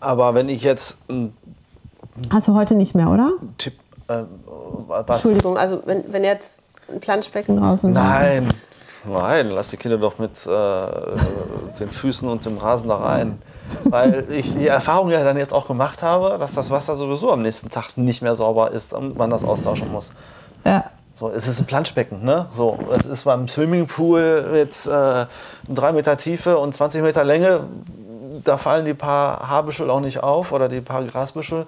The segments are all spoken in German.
Aber wenn ich jetzt Hast du heute nicht mehr, oder? Tipp, äh, was? Entschuldigung, also wenn, wenn jetzt ein Planschbecken Draußen. Nein, nein, lass die Kinder doch mit äh, den Füßen und dem Rasen da rein. Weil ich die Erfahrung ja dann jetzt auch gemacht habe, dass das Wasser sowieso am nächsten Tag nicht mehr sauber ist und man das austauschen muss. Ja. So, es ist ein Planschbecken, ne? So, es ist beim Swimmingpool mit äh, 3 Meter Tiefe und 20 Meter Länge. Da fallen die paar Haarbüschel auch nicht auf oder die paar Grasbüschel.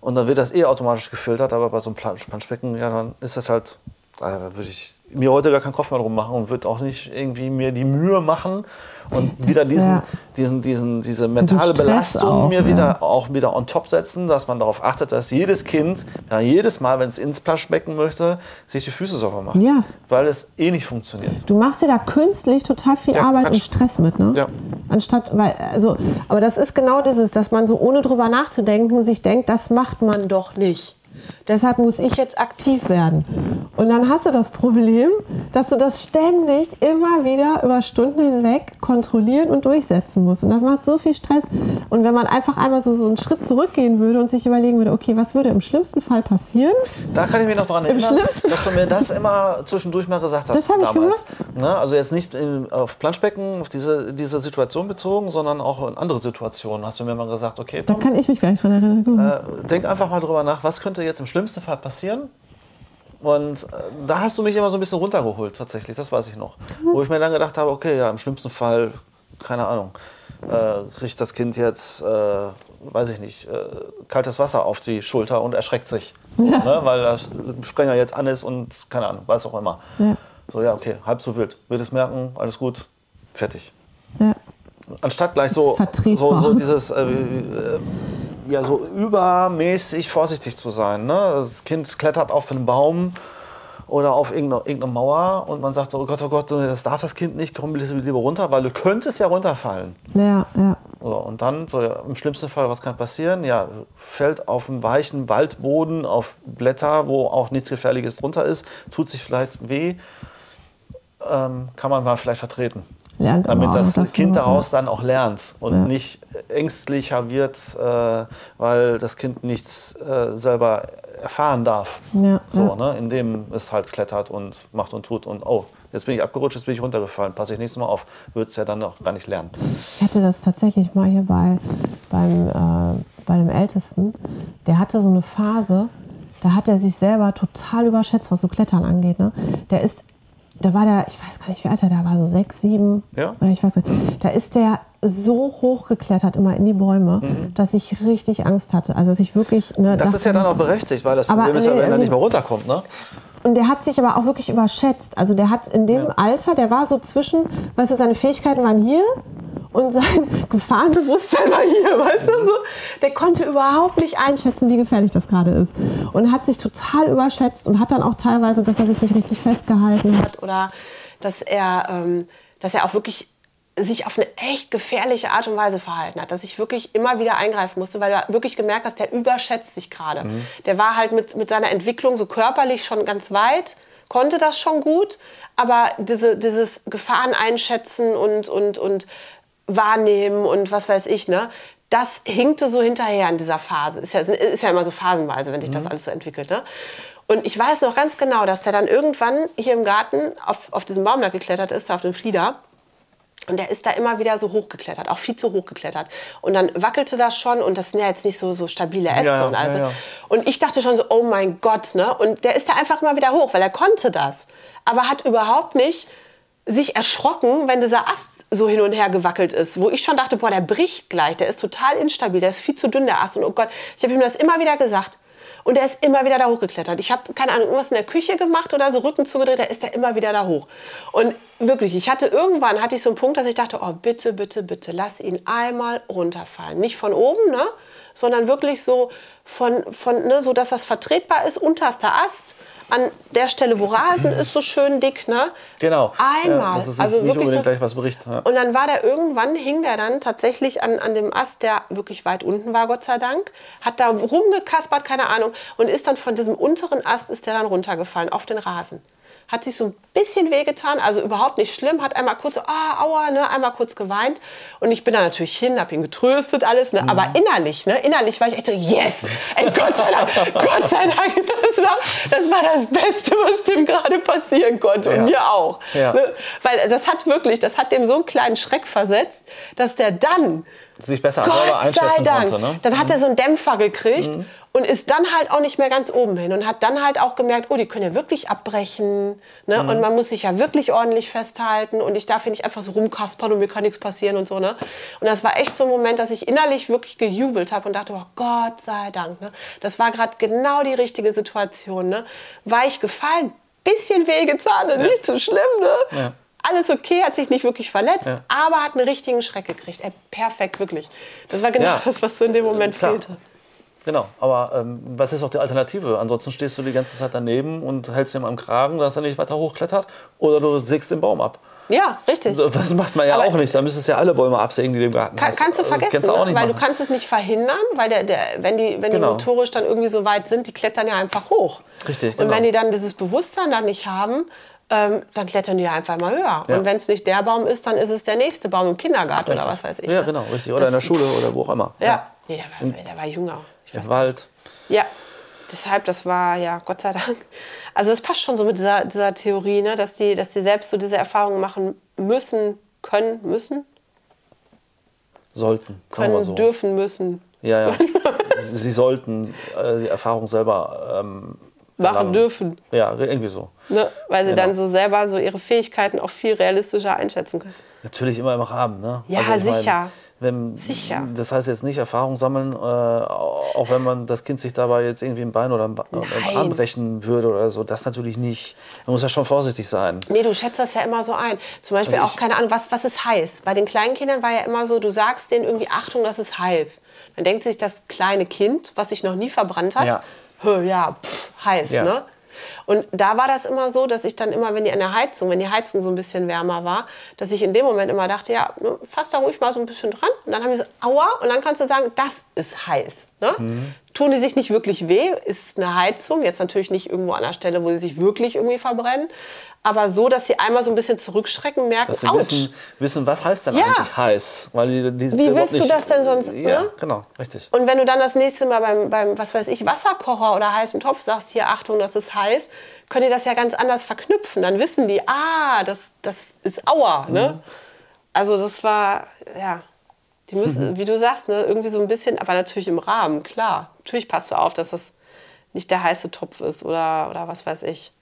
Und dann wird das eh automatisch gefiltert. Aber bei so einem Plan- Planschbecken, ja, dann ist das halt, da würde ich mir heute gar keinen Kopf mehr drum machen und würde auch nicht irgendwie mir die Mühe machen und wieder diesen, ja. diesen, diesen, diese mentale Belastung auch, mir ja. wieder auch wieder on top setzen, dass man darauf achtet, dass jedes Kind ja, jedes Mal, wenn es ins Planschbecken möchte, sich die Füße sauber macht. Ja. Weil es eh nicht funktioniert. Du machst dir da künstlich total viel Arbeit und Stress mit, ne? Ja. Anstatt, weil, also, aber das ist genau dieses, dass man so ohne drüber nachzudenken sich denkt, das macht man doch nicht. Deshalb muss ich jetzt aktiv werden. Und dann hast du das Problem, dass du das ständig immer wieder über Stunden hinweg kontrollieren und durchsetzen musst. Und das macht so viel Stress. Und wenn man einfach einmal so, so einen Schritt zurückgehen würde und sich überlegen würde, okay, was würde im schlimmsten Fall passieren? Da kann ich mich noch daran erinnern, dass du mir das immer zwischendurch mal gesagt hast Das damals. Ne? Also jetzt nicht in, auf Planschbecken, auf diese, diese Situation bezogen, sondern auch in andere Situationen. Hast du mir mal gesagt, okay, Da Tom, kann ich mich gar nicht dran erinnern. Äh, denk einfach mal drüber nach, was könnte jetzt im schlimmsten Fall passieren? Und äh, da hast du mich immer so ein bisschen runtergeholt, tatsächlich, das weiß ich noch. Wo ich mir dann gedacht habe, okay, ja, im schlimmsten Fall, keine Ahnung, äh, kriegt das Kind jetzt, äh, weiß ich nicht, äh, kaltes Wasser auf die Schulter und erschreckt sich. So, ne? Weil der Sprenger jetzt an ist und keine Ahnung, weiß auch immer. Ja. So, ja, okay, halb so wild. Wird es merken, alles gut, fertig Ja. anstatt gleich so, so, so dieses, äh, äh, ja, so übermäßig vorsichtig zu sein. Ne? Das Kind klettert auf einen Baum oder auf irgendeine, irgendeine Mauer und man sagt so, oh Gott, oh Gott, das darf das Kind nicht, komm bitte lieber runter, weil du könntest ja runterfallen. Ja, ja. So, und dann, so, ja, im schlimmsten Fall, was kann passieren? Ja, fällt auf einen weichen Waldboden, auf Blätter, wo auch nichts Gefährliches drunter ist, tut sich vielleicht weh, ähm, kann man mal vielleicht vertreten Lernt damit auch das Kind daraus dann auch lernt und Ja. nicht ängstlicher wird, äh, weil das Kind nichts äh, selber erfahren darf. Ja, so, ja. Ne, indem es halt klettert und macht und tut und oh, jetzt bin ich abgerutscht, jetzt bin ich runtergefallen, passe ich nächstes Mal auf. Wird es ja dann noch gar nicht lernen. Ich hatte das tatsächlich mal hier bei, beim, äh, bei dem Ältesten. Der hatte so eine Phase, da hat er sich selber total überschätzt, was so Klettern angeht. Ne? Der ist, da war der, ich weiß gar nicht, wie alt er da war, so sechs, sieben. Ja. Oder ich weiß nicht. Da ist der so hoch geklettert, immer in die Bäume, dass ich richtig Angst hatte. Also, dass ich wirklich. Ne, Mhm. Das ist ja dann auch berechtigt, weil das Aber Problem ist ja, nee, wenn er nee. nicht mehr runterkommt. Ne? Und der hat sich aber auch wirklich überschätzt. Also der hat in dem Ja. Alter, der war so zwischen, weißt du, seine Fähigkeiten waren hier und sein Gefahrenbewusstsein war hier, weißt du so. Der konnte überhaupt nicht einschätzen, wie gefährlich das gerade ist. Und hat sich total überschätzt und hat dann auch teilweise, dass er sich nicht richtig festgehalten hat. oder dass er, ähm, dass er auch wirklich sich auf eine echt gefährliche Art und Weise verhalten hat, dass ich wirklich immer wieder eingreifen musste, weil du wirklich gemerkt hast, der überschätzt sich gerade. Der war halt mit, mit seiner Entwicklung so körperlich schon ganz weit, konnte das schon gut, aber diese, dieses Gefahren einschätzen und, und, und wahrnehmen und was weiß ich, ne? Das hinkte so hinterher in dieser Phase. Ist ja, ist ja immer so phasenweise, wenn sich das alles so entwickelt. Ne? Und ich weiß noch ganz genau, dass der dann irgendwann hier im Garten auf, auf diesen Baum da geklettert ist, auf den Flieder. Und der ist da immer wieder so hochgeklettert, auch viel zu hoch geklettert. Und dann wackelte das schon und das sind ja jetzt nicht so, so stabile Äste Ja, und alles. ja, ja. Und ich dachte schon so, oh mein Gott, ne? Und der ist da einfach immer wieder hoch, weil er konnte das. Aber hat überhaupt nicht sich erschrocken, wenn dieser Ast so hin und her gewackelt ist. Wo ich schon dachte, boah, der bricht gleich, der ist total instabil, der ist viel zu dünn, der Ast. Und oh Gott, ich habe ihm das immer wieder gesagt. Und er ist immer wieder da hochgeklettert. Ich habe, keine Ahnung, irgendwas in der Küche gemacht oder so, Rücken zugedreht, da ist er immer wieder da hoch. Und wirklich, ich hatte irgendwann, hatte ich so einen Punkt, dass ich dachte, oh, bitte, bitte, bitte, lass ihn einmal runterfallen. Nicht von oben, ne? Sondern wirklich so, von, von, ne, so, dass das vertretbar ist, unterster Ast, an der Stelle, wo Rasen ist, so schön dick, ne? Genau. Einmal. Ja, es sich also nicht wirklich unbedingt so, gleich was bricht. Ja. und dann war der irgendwann, hing der dann tatsächlich an, an dem Ast, der wirklich weit unten war, Gott sei Dank, hat da rumgekaspert, keine Ahnung, und ist dann von diesem unteren Ast, ist der dann runtergefallen auf den Rasen. Hat sich so ein bisschen wehgetan, also überhaupt nicht schlimm, hat einmal kurz ah, aua, ne, einmal kurz geweint. Und ich bin da natürlich hin, habe ihn getröstet, alles, ne, aber innerlich, ne, innerlich war ich echt so, yes, ey, Gott sei Dank, Gott sei Dank, das war, das war das Beste, was dem gerade passieren konnte Ja. und mir auch. Ja. Ne? Weil das hat wirklich, das hat dem so einen kleinen Schreck versetzt, dass der dann Sich besser selber Gott sei einschätzen Dank. konnte. Ne? Dann hat er so einen Dämpfer gekriegt und ist dann halt auch nicht mehr ganz oben hin und hat dann halt auch gemerkt, oh, die können ja wirklich abbrechen ne? und man muss sich ja wirklich ordentlich festhalten und ich darf hier nicht einfach so rumkaspern und mir kann nichts passieren und so. Ne? Und das war echt so ein Moment, dass ich innerlich wirklich gejubelt habe und dachte, oh Gott sei Dank. Ne? Das war gerade genau die richtige Situation. Ne? War ich gefallen, bisschen wehgetan, ne? nicht so schlimm. Ne? Ja. Alles okay, hat sich nicht wirklich verletzt, Ja. aber hat einen richtigen Schreck gekriegt. Ey, perfekt, wirklich. Das war genau Ja. das, was so in dem Moment Klar. fehlte. Genau, aber ähm, was ist auch die Alternative? Ansonsten stehst du die ganze Zeit daneben und hältst ihm am Kragen, dass er nicht weiter hochklettert oder du sägst den Baum ab. Ja, richtig. Das macht man ja Aber- auch nicht. Da müsstest du ja alle Bäume absägen, die du im Garten Kann, hast. kannst du vergessen, kannst du auch nicht weil du machen. kannst es nicht verhindern, weil der, der, wenn, die, wenn Genau. die motorisch dann irgendwie so weit sind, die klettern ja einfach hoch. Richtig, Und genau. wenn die dann dieses Bewusstsein dann nicht haben, ähm, dann klettern die einfach mal höher. Ja. Und wenn es nicht der Baum ist, dann ist es der nächste Baum im Kindergarten oder was weiß ich. Ja, ne? genau, richtig. Oder Das- in der Schule oder wo auch immer. Ja, nee, der war, der war jünger. Im Wald. Ja, deshalb, das war ja Gott sei Dank. Also es passt schon so mit dieser, dieser Theorie, ne, dass, die, dass die selbst so diese Erfahrungen machen müssen, können, müssen, Sollten. können, so. dürfen, müssen, Ja, ja. Sie sie sollten äh, die Erfahrung selber ähm, machen dürfen. Ja, irgendwie so. Ne? Weil sie Genau. dann so selber so ihre Fähigkeiten auch viel realistischer einschätzen können. Natürlich immer im Rahmen. Ne? Ja, mein, sicher. wenn, Sicher. Das heißt jetzt nicht Erfahrung sammeln, äh, auch wenn man das Kind sich dabei jetzt irgendwie im Bein oder im, Ba- im Nein. Arm brechen würde oder so. Das natürlich nicht. Man muss ja schon vorsichtig sein. Nee, du schätzt das ja immer so ein. Zum Beispiel Also auch, keine Ahnung, was, was ist heiß? Bei den kleinen Kindern war ja immer so, du sagst denen irgendwie, Achtung, das ist heiß. Dann denkt sich das kleine Kind, was sich noch nie verbrannt hat, Ja. "Hö, ja, pff, heiß, Ja. ne? Und da war das immer so, dass ich dann immer, wenn die an der Heizung, wenn die Heizung so ein bisschen wärmer war, dass ich in dem Moment immer dachte, ja, ne, fass da ruhig mal so ein bisschen dran. Und dann haben die so, aua, und dann kannst du sagen, das ist heiß. Ne? Mhm. Tun die sich nicht wirklich weh, ist eine Heizung. Jetzt natürlich nicht irgendwo an der Stelle, wo sie sich wirklich irgendwie verbrennen. Aber so, dass sie einmal so ein bisschen zurückschrecken, merken, Dass sie wissen, wissen, was heißt denn Ja. eigentlich heiß. Weil die, die, Wie überhaupt willst du das denn sonst, Ja, ne? genau, richtig. Und wenn du dann das nächste Mal beim, beim, was weiß ich, Wasserkocher oder heißem Topf sagst, hier, Achtung, das ist heiß, können die das ja ganz anders verknüpfen. Dann wissen die, ah, das, das ist Aua. Ne? Mhm. Also das war, ja, die müssen, wie du sagst, ne, irgendwie so ein bisschen, aber natürlich im Rahmen, klar. Natürlich passt du auf, dass das nicht der heiße Topf ist oder, oder was weiß ich.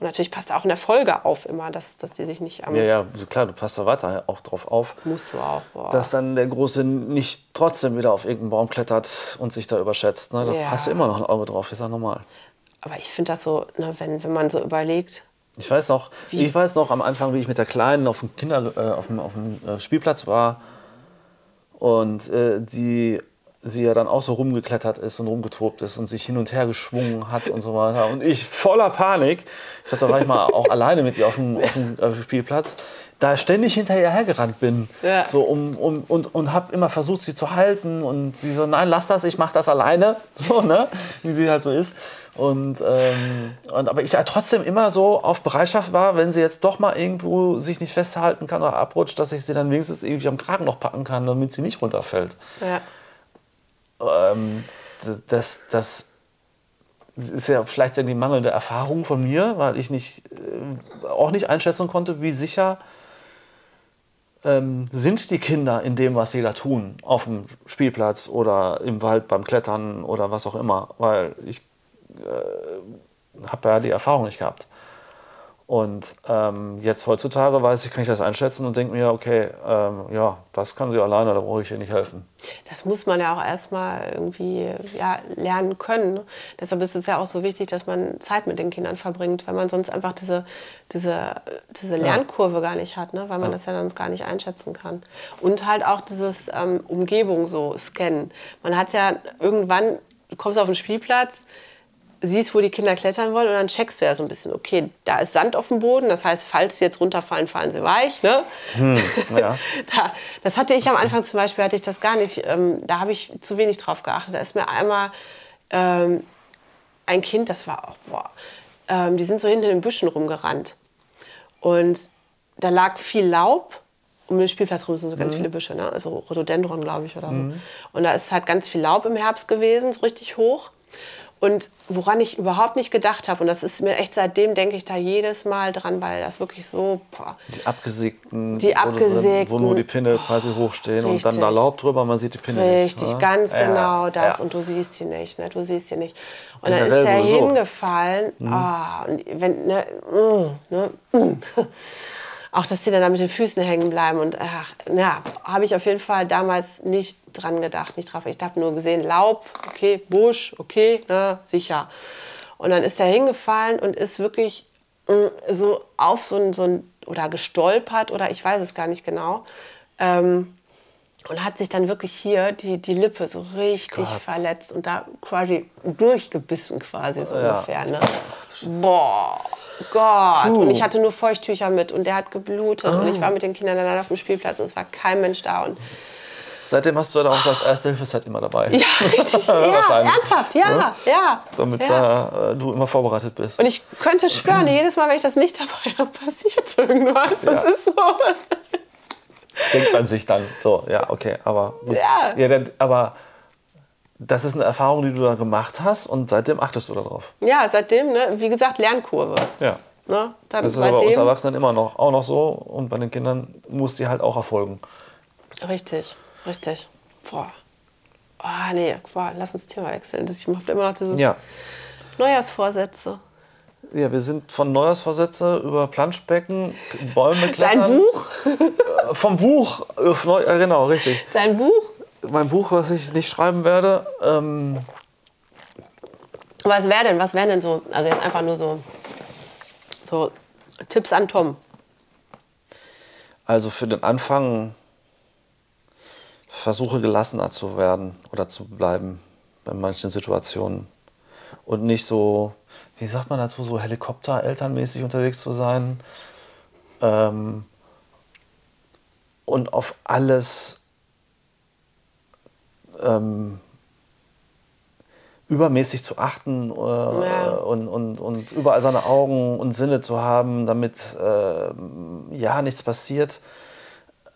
Und natürlich passt auch in der Folge auf immer, dass, dass die sich nicht am... Ja, ja, so klar, du passt da weiter auch drauf auf. Musst du auch. Boah. Dass dann der Große nicht trotzdem wieder auf irgendeinen Baum klettert und sich da überschätzt. Ne? Da Ja. hast du immer noch ein Auge drauf, ist ja normal. aber ich finde das so, ne, wenn, wenn man so überlegt, Ich weiß noch, ich weiß noch am Anfang, wie ich mit der Kleinen auf dem Kinder, äh, auf dem, auf dem äh, Spielplatz war und äh, die sie ja dann auch so rumgeklettert ist und rumgetobt ist und sich hin und her geschwungen hat und so weiter. Und ich voller Panik, ich glaube, da war ich mal auch alleine mit ihr auf dem, auf dem äh, Spielplatz, da ständig hinterher hergerannt bin. Ja. So, um, um, und und habe immer versucht, sie zu halten. Und sie so, nein, lass das, ich mache das alleine. So, ne? Wie sie halt so ist. Und, ähm, und, aber ich ja trotzdem immer so auf Bereitschaft war, wenn sie jetzt doch mal irgendwo sich nicht festhalten kann oder abrutscht, dass ich sie dann wenigstens irgendwie am Kragen noch packen kann, damit sie nicht runterfällt. ja. Ähm, das, das ist ja vielleicht die mangelnde Erfahrung von mir, weil ich nicht, äh, auch nicht einschätzen konnte, wie sicher ähm, sind die Kinder in dem, was sie da tun, auf dem Spielplatz oder im Wald beim Klettern oder was auch immer, weil ich äh, habe ja die Erfahrung nicht gehabt. Und ähm, jetzt heutzutage weiß ich, kann ich das einschätzen und denke mir, okay, ähm, ja, das kann sie alleine, da brauche ich ihr nicht helfen. Das muss man ja auch erstmal irgendwie ja, lernen können. Deshalb ist es ja auch so wichtig, dass man Zeit mit den Kindern verbringt, weil man sonst einfach diese, diese, diese Lernkurve gar nicht hat, ne? weil man das ja dann gar nicht einschätzen kann. Und halt auch dieses ähm, Umgebung so scannen. Man hat ja irgendwann, du kommst auf den Spielplatz, siehst, wo die Kinder klettern wollen und dann checkst du ja so ein bisschen, okay, da ist Sand auf dem Boden, das heißt, falls sie jetzt runterfallen, fallen sie weich. Ne? ja. da, das hatte ich am Anfang zum Beispiel, hatte ich das gar nicht, ähm, da habe ich zu wenig drauf geachtet. Da ist mir einmal ähm, ein Kind, das war auch, boah, ähm, die sind so hinter den Büschen rumgerannt. Und da lag viel Laub. Um den Spielplatz rum sind so ganz viele Büsche, ne? also Rhododendron, glaube ich, oder so. Und da ist halt ganz viel Laub im Herbst gewesen, so richtig hoch. Und woran ich überhaupt nicht gedacht habe, und das ist mir echt seitdem, denke ich da jedes Mal dran, weil das wirklich so, boah, Die abgesägten, Die abgesägten. wo nur die Pinne quasi hochstehen und dann da Richtig. Laub drüber, man sieht die Pinne nicht. Richtig, ne? ganz Ja, genau das. ja. Und du siehst sie nicht, ne? Du siehst sie nicht. Und dann Generell ist er sowieso. hingefallen. Ah, und wenn, ne, mm, ne, mm. Auch, dass die dann da mit den Füßen hängen bleiben. Und ach, ja, habe ich auf jeden Fall damals nicht dran gedacht, nicht drauf. Ich habe nur gesehen, Laub, okay, Busch, okay, ne, sicher. Und dann ist er hingefallen und ist wirklich mm, so auf so ein, so ein, oder gestolpert oder ich weiß es gar nicht genau. Ähm, und hat sich dann wirklich hier die, die Lippe so richtig Gott. verletzt und da quasi durchgebissen quasi so Ja. ungefähr. Ne? Boah, Gott. Und ich hatte nur Feuchttücher mit und der hat geblutet und Ah. ich war mit den Kindern dann auf dem Spielplatz und es war kein Mensch da. Und Seitdem hast du dann auch das Erste-Hilfe-Set immer dabei. ja, richtig. ja, ernsthaft, ja, ja. Damit ja. da, äh, du immer vorbereitet bist. Und ich könnte schwören, jedes Mal, wenn ich das nicht dabei habe, passiert irgendwas. Das ist so. denkt man sich dann. So, ja, okay, aber gut. Ja. dann, aber das ist eine Erfahrung, die du da gemacht hast und seitdem achtest du darauf. Ja, seitdem, ne, wie gesagt, Lernkurve. Ja. Ne? Dann Das ist aber bei uns seitdem. Erwachsenen immer noch, auch noch so und bei den Kindern muss die halt auch erfolgen. Richtig, richtig. Boah. Ah, nee, boah, lass uns Thema wechseln. Das- Ich habe immer noch dieses Ja. Neujahrsvorsätze. Ja, wir sind von Neujahrsvorsätze über Planschbecken, Bäume klettern. Dein Buch? Äh, Vom Buch, Neu äh, genau, richtig. Dein Buch? Mein Buch, was ich nicht schreiben werde, ähm, Was wäre denn, was wären denn so, also jetzt einfach nur so, so Tipps an Tom. also für den Anfang versuche gelassener zu werden oder zu bleiben bei manchen Situationen. Und nicht so, wie sagt man dazu, so Helikopter-elternmäßig unterwegs zu sein. Ähm, und auf alles ähm, übermäßig zu achten äh, und, und, und überall seine Augen und Sinne zu haben, damit ähm, ja nichts passiert.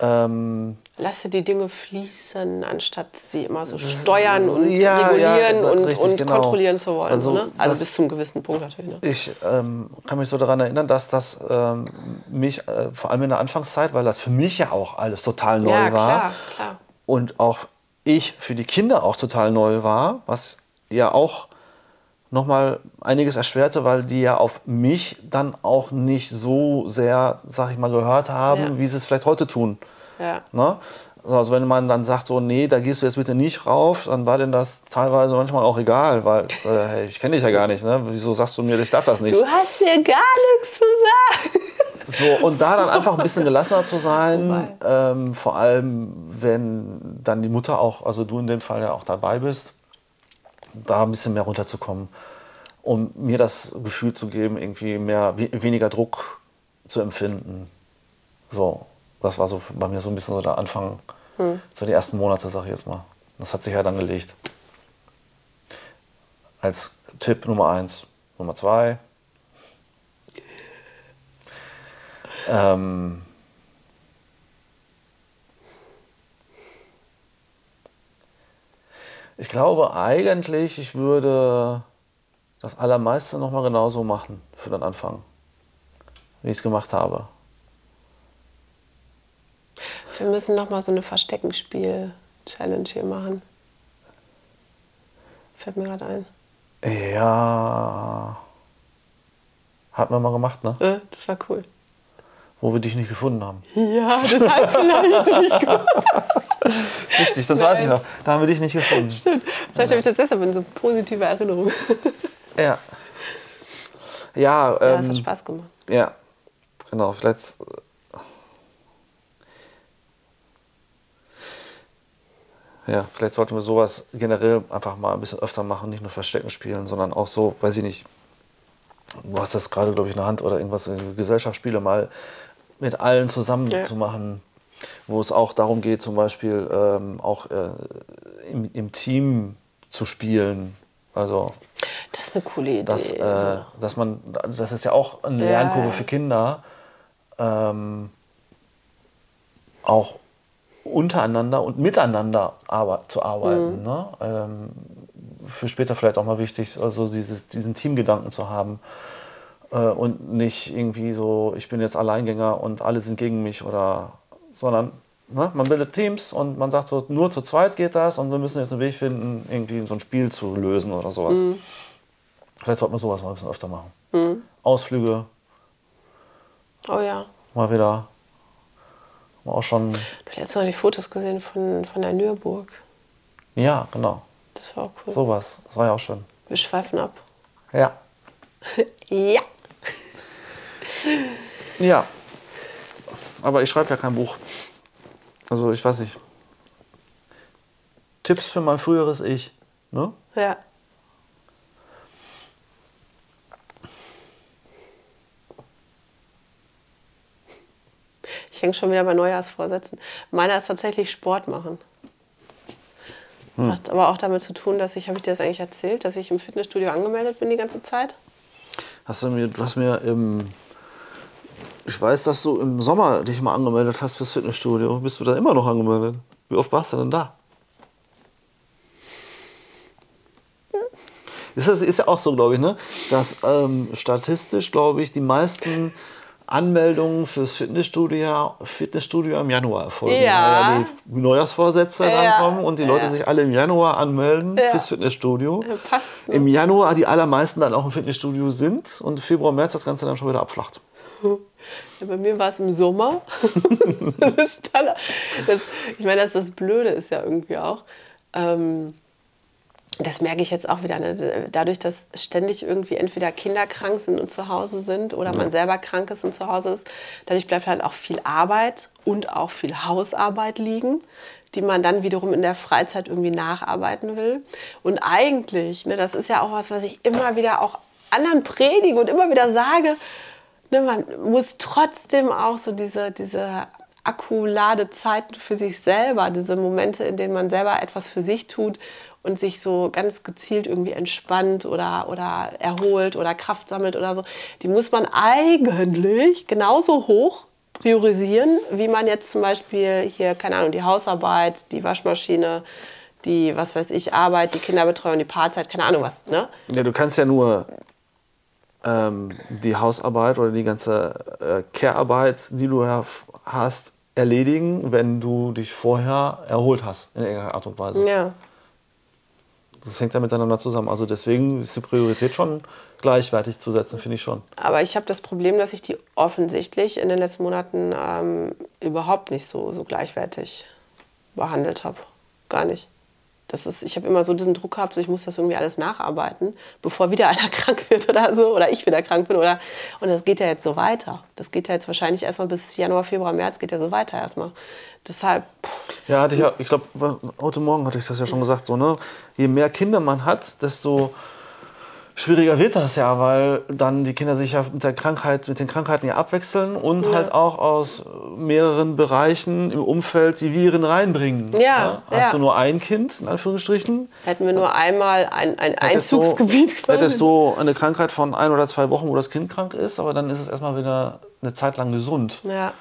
Ähm, Lasse die Dinge fließen, anstatt sie immer so steuern und Ja, ja, regulieren und, richtig, und genau. kontrollieren zu wollen. Also ne? also bis zum gewissen Punkt natürlich. Ne? Ich ähm, kann mich so daran erinnern, dass das ähm, mich, äh, vor allem in der Anfangszeit, weil das für mich ja auch alles total neu Ja, war klar, klar. und auch ich für die Kinder auch total neu war, was ja auch nochmal einiges erschwerte, weil die ja auf mich dann auch nicht so sehr, sag ich mal, gehört haben, Ja. wie sie es vielleicht heute tun. Ja. Ne? Also wenn man dann sagt, so, nee, da gehst du jetzt bitte nicht rauf, dann war denn das teilweise manchmal auch egal, weil äh, hey, ich kenne dich ja gar nicht. Ne? Wieso sagst du mir, ich darf das nicht? Du hast mir gar nichts zu sagen. So, und da dann einfach ein bisschen gelassener zu sein, ähm, vor allem wenn dann die Mutter auch, also du in dem Fall ja auch dabei bist, da ein bisschen mehr runterzukommen, um mir das Gefühl zu geben, irgendwie mehr, we weniger Druck zu empfinden. So, das war so bei mir so ein bisschen so der Anfang, so die ersten Monate, sag ich jetzt mal. Das hat sich ja dann gelegt. Als Tipp Nummer eins. Nummer zwei, Ähm, ich glaube eigentlich, ich würde das Allermeiste noch mal genauso machen für den Anfang, wie ich es gemacht habe. Wir müssen noch mal so eine Versteckenspiel-Challenge hier machen. Fällt mir gerade ein. Ja, hatten wir mal gemacht, ne? Äh, das war cool. Wo wir dich nicht gefunden haben. Ja, deshalb vielleicht nicht. Richtig, das weiß ich noch. Da haben wir dich nicht gefunden. Vielleicht habe ich das deshalb in so positive Erinnerung. Ja. Ja, Ja, es hat ähm, Spaß gemacht. Ja, genau. Vielleicht. Ja, vielleicht sollten wir sowas generell einfach mal ein bisschen öfter machen, nicht nur Verstecken spielen, sondern auch so, weiß ich nicht, du hast das gerade, glaube ich, in der Hand oder irgendwas, äh, Gesellschaftsspiele mal mit allen zusammen Ja. zu machen, wo es auch darum geht, zum Beispiel ähm, auch äh, im, im Team zu spielen. Also Das ist eine coole Idee. dass, äh, so. dass man, das ist ja auch eine Ja, Lernkurve für Kinder, ähm, auch untereinander und miteinander arbe zu Mhm. arbeiten. Ne? Ähm, für später vielleicht auch mal wichtig, also dieses, diesen Teamgedanken zu haben äh, und nicht irgendwie so, ich bin jetzt Alleingänger und alle sind gegen mich oder, sondern ne? man bildet Teams und man sagt so, nur zu zweit geht das und wir müssen jetzt einen Weg finden, irgendwie so ein Spiel zu lösen oder sowas. Mhm. Vielleicht sollte man sowas mal ein bisschen öfter machen. Ausflüge, Oh ja. mal wieder. Mal Auch schon, Du hast jetzt noch die Fotos gesehen von, von der Nürburg. ja, genau. Das war auch cool. Sowas. Das war ja auch schön. Wir schweifen ab. Ja. Ja. Ja. Aber ich schreibe ja kein Buch. Also ich weiß nicht. Tipps für mein früheres Ich. Ne? Ja. Ich hänge schon wieder bei Neujahrsvorsätzen. Meiner ist tatsächlich Sport machen. Hat aber auch damit zu tun, dass ich, habe ich dir das eigentlich erzählt, dass ich im Fitnessstudio angemeldet bin die ganze Zeit? Hast du mir, du hast mir im. Ich weiß, dass du im Sommer dich mal angemeldet hast fürs Fitnessstudio. Bist du da immer noch angemeldet? Wie oft warst du denn da? Ist, das, ist ja auch so, glaube ich, ne? dass ähm, statistisch, glaube ich, die meisten Anmeldungen fürs Fitnessstudio, Fitnessstudio im Januar erfolgen. Ja. Weil die Neujahrsvorsätze Ja. rankommen und die Leute Ja. sich alle im Januar anmelden Ja. fürs Fitnessstudio. Passt, ne? Im Januar die allermeisten dann auch im Fitnessstudio sind und Februar, März das Ganze dann schon wieder abflacht. Ja, bei mir war es im Sommer. das das, ich meine, das, das Blöde ist ja irgendwie auch. Ähm, das merke ich jetzt auch wieder. Ne? Dadurch, dass ständig irgendwie entweder Kinder krank sind und zu Hause sind oder man selber krank ist und zu Hause ist, dadurch bleibt halt auch viel Arbeit und auch viel Hausarbeit liegen, die man dann wiederum in der Freizeit irgendwie nacharbeiten will. Und eigentlich, ne, das ist ja auch was, was ich immer wieder auch anderen predige und immer wieder sage, ne, man muss trotzdem auch so diese, diese Akkuladezeiten für sich selber, diese Momente, in denen man selber etwas für sich tut und sich so ganz gezielt irgendwie entspannt oder, oder erholt oder Kraft sammelt oder so, die muss man eigentlich genauso hoch priorisieren, wie man jetzt zum Beispiel hier, keine Ahnung, die Hausarbeit, die Waschmaschine, die, was weiß ich, Arbeit, die Kinderbetreuung, die Paarzeit, keine Ahnung was, ne? Ja, du kannst ja nur ähm, die Hausarbeit oder die ganze äh, Care-Arbeit, die du hast, erledigen, wenn du dich vorher erholt hast, in irgendeiner Art und Weise. Ja. Das hängt ja miteinander zusammen. Also deswegen ist die Priorität schon gleichwertig zu setzen, finde ich schon. Aber ich habe das Problem, dass ich die offensichtlich in den letzten Monaten ähm, überhaupt nicht so, so gleichwertig behandelt habe. Gar nicht. Das ist, ich habe immer so diesen Druck gehabt, so ich muss das irgendwie alles nacharbeiten, bevor wieder einer krank wird oder so, oder ich wieder krank bin. Oder, und das geht ja jetzt so weiter. Das geht ja jetzt wahrscheinlich erstmal bis Januar, Februar, März geht ja so weiter erstmal. Deshalb, Ja, hatte ich, ja, ich glaube, heute Morgen hatte ich das ja schon gesagt. So, ne? Je mehr Kinder man hat, desto schwieriger wird das ja, weil dann die Kinder sich ja mit, der Krankheit, mit den Krankheiten ja abwechseln und Ja. halt auch aus mehreren Bereichen im Umfeld die Viren reinbringen. Ja, Hast ja. du nur ein Kind, in Anführungsstrichen, hätten wir nur einmal ein, ein Einzugsgebiet quasi. Hättest du eine Krankheit von ein oder zwei Wochen, wo das Kind krank ist, aber dann ist es erstmal wieder eine Zeit lang gesund. Ja.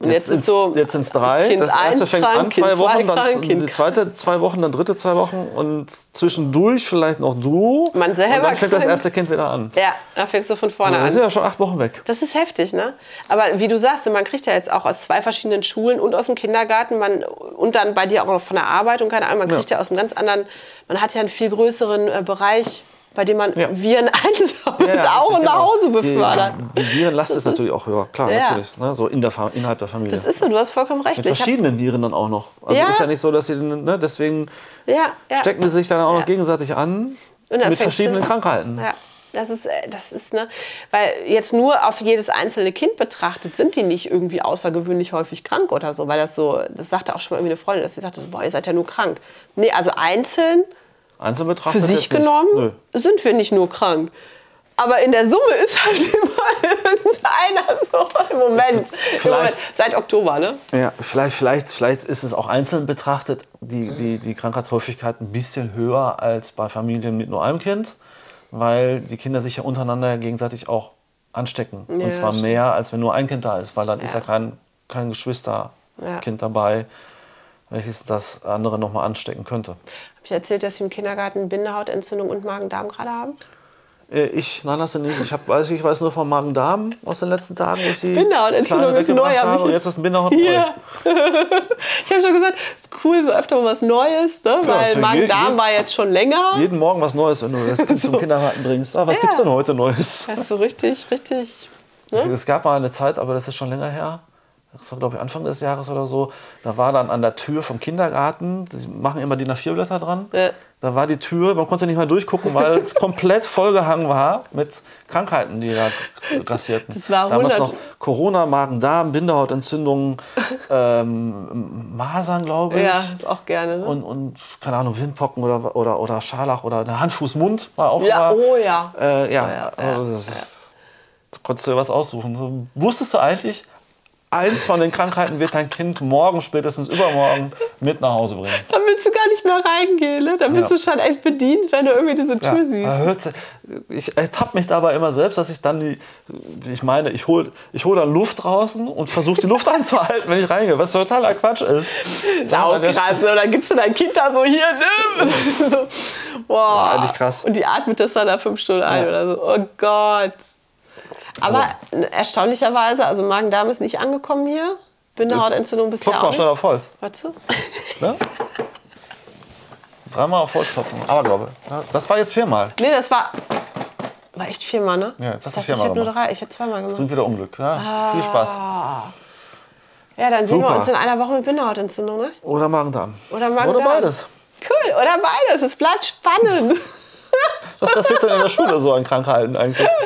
Und jetzt, ist so. jetzt sind es drei. Kind das erste fängt krank, an, zwei Wochen, dann Kind die zweite zwei Wochen, dann dritte zwei Wochen und zwischendurch vielleicht noch du. Man selber und dann fängt das erste Kind wieder an. Ja, da fängst du von vorne Dann an. sind ja schon acht Wochen weg. Das ist heftig, ne? Aber wie du sagst, man kriegt ja jetzt auch aus zwei verschiedenen Schulen und aus dem Kindergarten man, und dann bei dir auch noch von der Arbeit und keine Ahnung, man Ja. kriegt ja, aus einem ganz anderen, man hat ja einen viel größeren äh, Bereich, bei dem man Ja. Viren einsammelt, Ja, auch nach genau. Hause befördert. Die, die Virenlast ist natürlich auch höher, klar, natürlich. Ne? So in der, innerhalb der Familie. Das ist so, du hast vollkommen recht. Mit verschiedenen Viren dann auch noch. Also ist ja nicht so, dass sie, ne, deswegen stecken sie sich dann auch noch gegenseitig an mit verschiedenen Krankheiten. Ja, das ist, äh, das ist, ne, weil jetzt nur auf jedes einzelne Kind betrachtet, sind die nicht irgendwie außergewöhnlich häufig krank oder so, weil das so, das sagte auch schon mal irgendwie eine Freundin, dass sie sagte, so, boah, ihr seid ja nur krank. Nee, also einzeln Einzeln für betrachtet sich jetzt nicht. genommen sind wir nicht nur krank. Aber in der Summe ist halt immer Irgendeiner so im Moment. Im Moment. Seit Oktober, ne? Ja, vielleicht, vielleicht, vielleicht ist es auch einzeln betrachtet, die, die, die Krankheitshäufigkeit ein bisschen höher als bei Familien mit nur einem Kind, weil die Kinder sich ja untereinander gegenseitig auch anstecken. Ja, Und zwar stimmt. mehr, als wenn nur ein Kind da ist, weil dann ist Ja. ja kein, kein Geschwisterkind Ja. dabei, welches das andere nochmal anstecken könnte. Habe ich erzählt, dass sie im Kindergarten Bindehautentzündung und Magen-Darm gerade haben? Äh, Ich, nein, hast du nicht. Ich, hab, weiß, ich weiß nur vom Magen-Darm aus den letzten Tagen, wo ich die Bindehautentzündung ist neu, habe. Und jetzt- ist ein Bindehaut Ja. ich habe schon gesagt, ist cool, so öfter mal was Neues, ne? Ja, weil so je- Magen-Darm war jetzt schon länger. Jeden Morgen was Neues, wenn du das Kind zum Kindergarten bringst. Ah, was gibt's denn heute Neues? Das ist so richtig, richtig. Es gab mal eine Zeit, aber das ist schon länger her. Das war, glaube ich, Anfang des Jahres oder so. Da war dann an der Tür vom Kindergarten, die machen immer die A4-Blätter dran. Ja. Da war die Tür, man konnte nicht mehr durchgucken, weil es komplett vollgehangen war mit Krankheiten, die da grassierten. Das war Damals 100 noch Corona, Magen-Darm, Bindehautentzündungen, ähm, Masern, glaube ich. Ja, auch gerne. Ne? Und, und, keine Ahnung, Windpocken oder, oder, oder Scharlach oder eine Hand, Fuß, Mund war auch ja, immer. oh ja. Äh, ja, ja, also das ist, da konntest du dir was aussuchen. Wusstest du eigentlich, eins von den Krankheiten wird dein Kind morgen, spätestens übermorgen mit nach Hause bringen? Da willst du gar nicht mehr reingehen, ne? Da bist Ja. du schon echt bedient, wenn du irgendwie diese Tür siehst. hört sich- ich ertappe mich dabei immer selbst, dass ich dann die, ich meine, ich hole ich hol dann Luft draußen und versuche die Luft anzuhalten, wenn ich reingehe, was totaler Quatsch ist. Sau Ja, der- krass, ne? Und dann gibst du dein Kind da so hier, nimm. so, boah. eigentlich krass. Und die atmet das dann da fünf Stunden ein Ja. oder so. Oh Gott. Aber Also erstaunlicherweise, also Magen-Darm ist nicht angekommen hier. Bindehautentzündung bisher Klopf mal schnell auf Holz. Warte. Ne? Dreimal auf Holz klopfen. Aber glaube ja, Das war jetzt viermal. Nee, das war, war echt viermal, ne? Ja, jetzt hast du Ich viermal Ich hätte nur drei, ich hätte zweimal gemacht. Bringt wieder Unglück. Ja? Viel Spaß. Ja, dann sehen wir Super. uns in einer Woche mit Bindehautentzündung, ne? Oder Magen-Darm. Oder Magen-Darm. Oder beides. Cool, oder beides. Es bleibt spannend. Was passiert denn in der Schule so an Krankheiten eigentlich?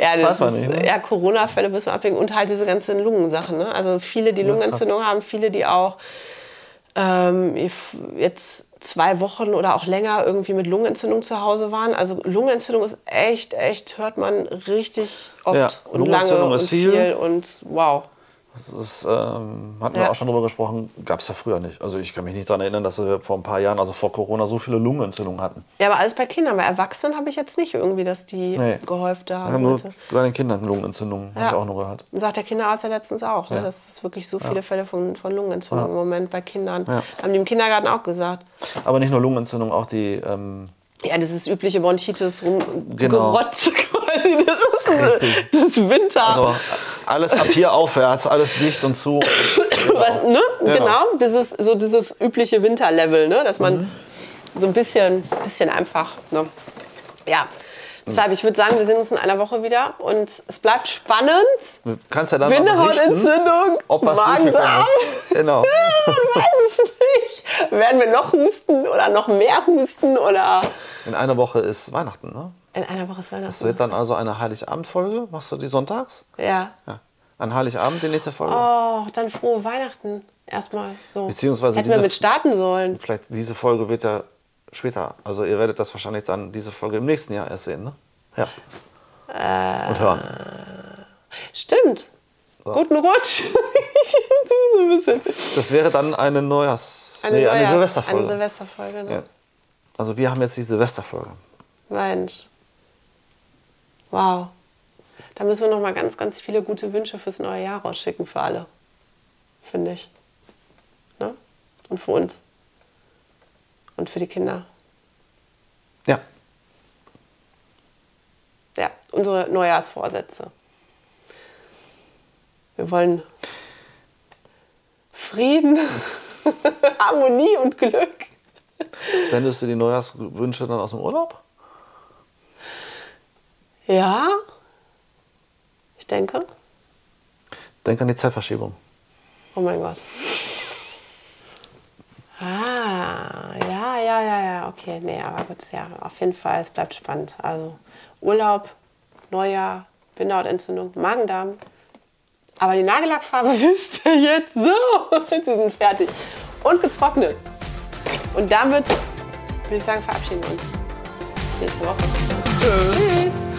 Ja, das ist, nicht, ne? ja Corona-Fälle müssen wir abwägen und halt diese ganzen Lungensachen. Ne? Also viele, die Das Lungenentzündung haben, viele, die auch ähm, jetzt zwei Wochen oder auch länger irgendwie mit Lungenentzündung zu Hause waren. Also Lungenentzündung ist echt, echt, hört man richtig oft Ja, und Lungenentzündung lange ist und viel. und wow. Das ist, ähm, hatten Ja. wir auch schon drüber gesprochen, gab es ja früher nicht. Also ich kann mich nicht daran erinnern, dass wir vor ein paar Jahren, also vor Corona, so viele Lungenentzündungen hatten. Ja, aber alles bei Kindern. Bei Erwachsenen habe ich jetzt nicht irgendwie, dass die Nee. gehäuft haben. haben nur heute. bei den Kindern Lungenentzündungen, habe ich Ja. auch nur gehört. Sagt der Kinderarzt ja letztens auch, ne, Ja. dass es wirklich so viele Fälle von, von Lungenentzündung im Moment bei Kindern. Ja. Haben die im Kindergarten auch gesagt. Aber nicht nur Lungenentzündung, auch die, ähm, Ja, das ist übliche Bronchitis, Genau. Rumgerotze quasi. Das ist Richtig. das Winter. also alles ab hier aufwärts, alles dicht und zu. Was, ne? Genau. Genau, dieses, so dieses übliche Winterlevel, ne? dass man Mhm. so ein bisschen, bisschen einfach. Ne? Ja, deshalb, ich würde sagen, wir sehen uns in einer Woche wieder und es bleibt spannend. Du kannst ja dann Bindehautentzündung, ob was Magen-Darm. ist. Genau. Man weiß es nicht. Werden wir noch husten oder noch mehr husten oder In einer Woche ist Weihnachten, ne? In einer Woche ist Das Weihnachten. wird dann also eine Heiligabend-Folge. Machst du die sonntags? Ja. Ja. An Heiligabend die nächste Folge. Oh, dann frohe Weihnachten erstmal so. Beziehungsweise Hätten wir diese- mit starten sollen. Vielleicht diese Folge wird ja später. Also ihr werdet das wahrscheinlich dann diese Folge im nächsten Jahr erst sehen, ne? Ja. Äh. Und hören. Stimmt. Guten Rutsch. so ein bisschen. Das wäre dann eine Neujahrs... nee, eine Neujahrs- Silvesterfolge. Eine Silvesterfolge, ne? ja. Also wir haben jetzt die Silvesterfolge. Mensch. Wow. Da müssen wir noch mal ganz, ganz viele gute Wünsche fürs neue Jahr rausschicken für alle. Finde ich. Ne? Und für uns. Und für die Kinder. Ja. Ja, unsere Neujahrsvorsätze. Wir wollen Frieden, Harmonie und Glück. Sendest du die Neujahrswünsche dann aus dem Urlaub? Ja, ich denke. Denk an die Zeitverschiebung. Oh mein Gott. Ah, ja, ja, ja, ja, okay. Nee, aber gut, ja, auf jeden Fall, es bleibt spannend. Also Urlaub, Neujahr, Bindehautentzündung, Magen-Darm. Aber die Nagellackfarbe wisst ihr jetzt so. Sie sind fertig und getrocknet. Und damit würde ich sagen, verabschieden wir uns. Bis nächste Woche. Tschüss.